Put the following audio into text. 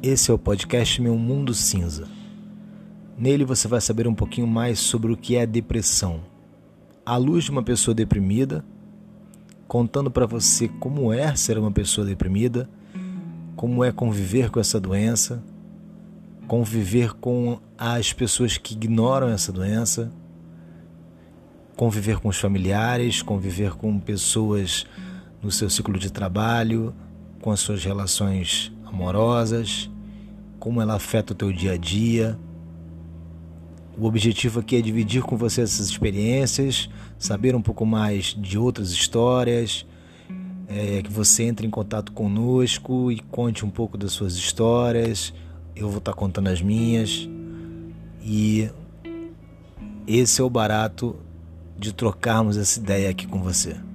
Esse é o podcast Meu Mundo Cinza. Nele você vai saber um pouquinho mais sobre o que é depressão. À luz de uma pessoa deprimida, contando para você como é ser uma pessoa deprimida, como é conviver com essa doença, conviver com as pessoas que ignoram essa doença, conviver com os familiares, conviver com pessoas no seu ciclo de trabalho, com as suas relações amorosas, como ela afeta o teu dia a dia. O objetivo aqui é dividir com você essas experiências, saber um pouco mais de outras histórias, é, que você entre em contato conosco e conte um pouco das suas histórias. Eu vou estar contando as minhas. E esse é o barato de trocarmos essa ideia aqui com você.